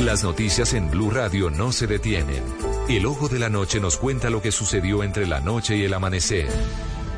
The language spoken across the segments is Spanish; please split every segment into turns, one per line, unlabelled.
Las noticias en Blue Radio no se detienen. El ojo de la noche nos cuenta lo que sucedió entre la noche y el amanecer.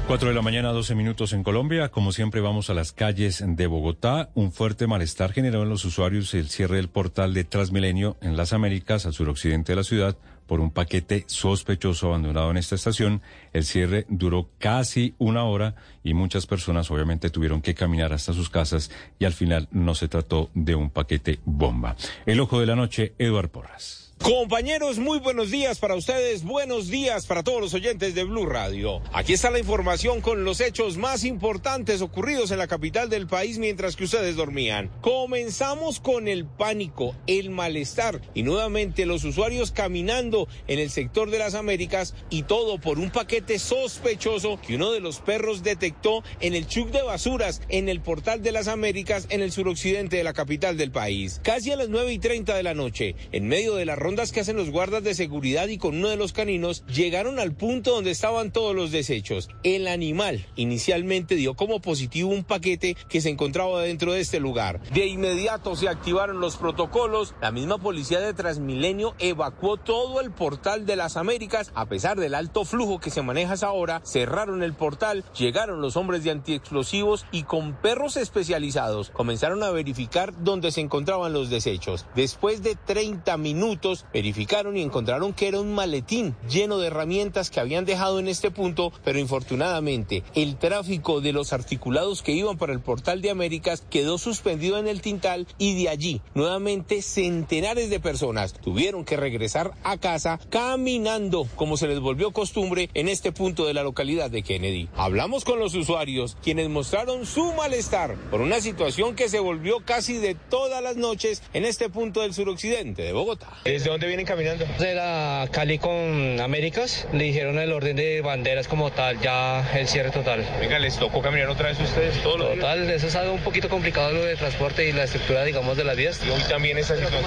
4 de la mañana, 12 minutos en Colombia. Como siempre, vamos a las calles de Bogotá. Un fuerte malestar generó en los usuarios el cierre del portal de Transmilenio en las Américas, al suroccidente de la ciudad, por un paquete sospechoso abandonado en esta estación. El cierre duró casi una hora y muchas personas obviamente tuvieron que caminar hasta sus casas y al final no se trató de un paquete bomba. El ojo de la noche, Eduard Porras.
Compañeros, muy buenos días para ustedes, buenos días para todos los oyentes de Blue Radio. Aquí está la información con los hechos más importantes ocurridos en la capital del país mientras que ustedes dormían. Comenzamos con el pánico, el malestar y nuevamente los usuarios caminando en el sector de las Américas y todo por un paquete sospechoso que uno de los perros detectó en el chuc de basuras en el portal de las Américas en el suroccidente de la capital del país. Casi a las 9 y 30 de la noche, en medio de la rondas que hacen los guardas de seguridad y con uno de los caninos llegaron al punto donde estaban todos los desechos. El animal inicialmente dio como positivo un paquete que se encontraba dentro de este lugar. De inmediato se activaron los protocolos. La misma policía de Transmilenio evacuó todo el portal de las Américas. A pesar del alto flujo que se maneja ahora, cerraron el portal, llegaron los hombres de antiexplosivos y con perros especializados comenzaron a verificar dónde se encontraban los desechos. Después de 30 minutos, verificaron y encontraron que era un maletín lleno de herramientas que habían dejado en este punto, pero infortunadamente el tráfico de los articulados que iban para el portal de Américas quedó suspendido en el Tintal y de allí nuevamente centenares de personas tuvieron que regresar a casa caminando como se les volvió costumbre en este punto de la localidad de Kennedy. Hablamos con los usuarios quienes mostraron su malestar por una situación que se volvió casi de todas las noches en este punto del suroccidente de Bogotá. ¿Desde dónde vienen caminando?
De la Cali con Américas, le dijeron el orden de banderas como tal, ya el cierre total.
Venga, ¿les tocó caminar otra vez ustedes todos los
Total, eso es algo un poquito complicado lo de transporte y la estructura, digamos, de las vías.
¿Y hoy también esa situación?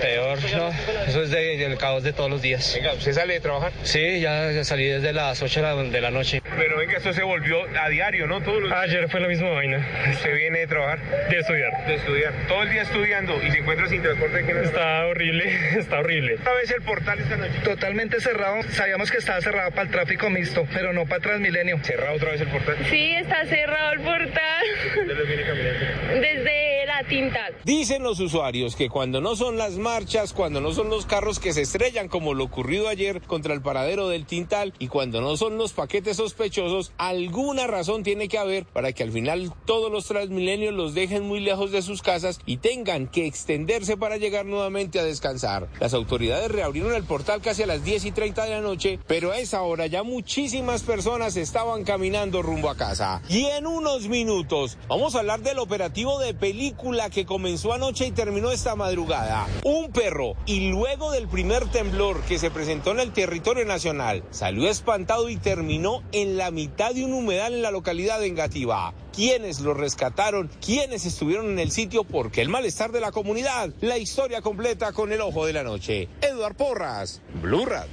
Peor, no, eso es de, el caos de todos los días.
Venga, ¿usted sale de trabajar?
Sí, ya salí desde las 8 de la noche.
Pero venga, esto se volvió a diario, ¿no? Todos los
Ayer fue la misma vaina.
¿Usted viene de trabajar?
De estudiar.
De estudiar. Todo el día estudiando y se encuentra sin transporte. ¿qué no
Está horrible, está horrible.
Esta vez el portal esta noche.
Totalmente cerrado. Sabíamos que estaba cerrado para el tráfico mixto, pero no para Transmilenio.
¿Cerrado otra vez el portal?
Sí, está cerrado el portal.
¿Dónde viene caminando?
Desde tinta.
Dicen los usuarios que cuando no son las marchas, cuando no son los carros que se estrellan como lo ocurrido ayer contra el paradero del Tintal y cuando no son los paquetes sospechosos, alguna razón tiene que haber para que al final todos los transmilenios los dejen muy lejos de sus casas y tengan que extenderse para llegar nuevamente a descansar. Las autoridades reabrieron el portal casi a las 10 y 30 de la noche, pero a esa hora ya muchísimas personas estaban caminando rumbo a casa. Y en unos minutos vamos a hablar del operativo de película que comenzó anoche y terminó esta madrugada. Un perro y luego del primer temblor que se presentó en el territorio nacional, salió espantado y terminó en la mitad de un humedal en la localidad de Engativá. ¿Quiénes lo rescataron? ¿Quiénes estuvieron en el sitio? ¿Por qué el malestar de la comunidad? La historia completa con el ojo de la noche. Eduard Porras, Blue Radio.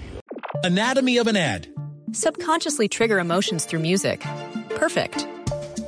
Anatomy of an ad.
Subconsciously trigger emotions through music. Perfect.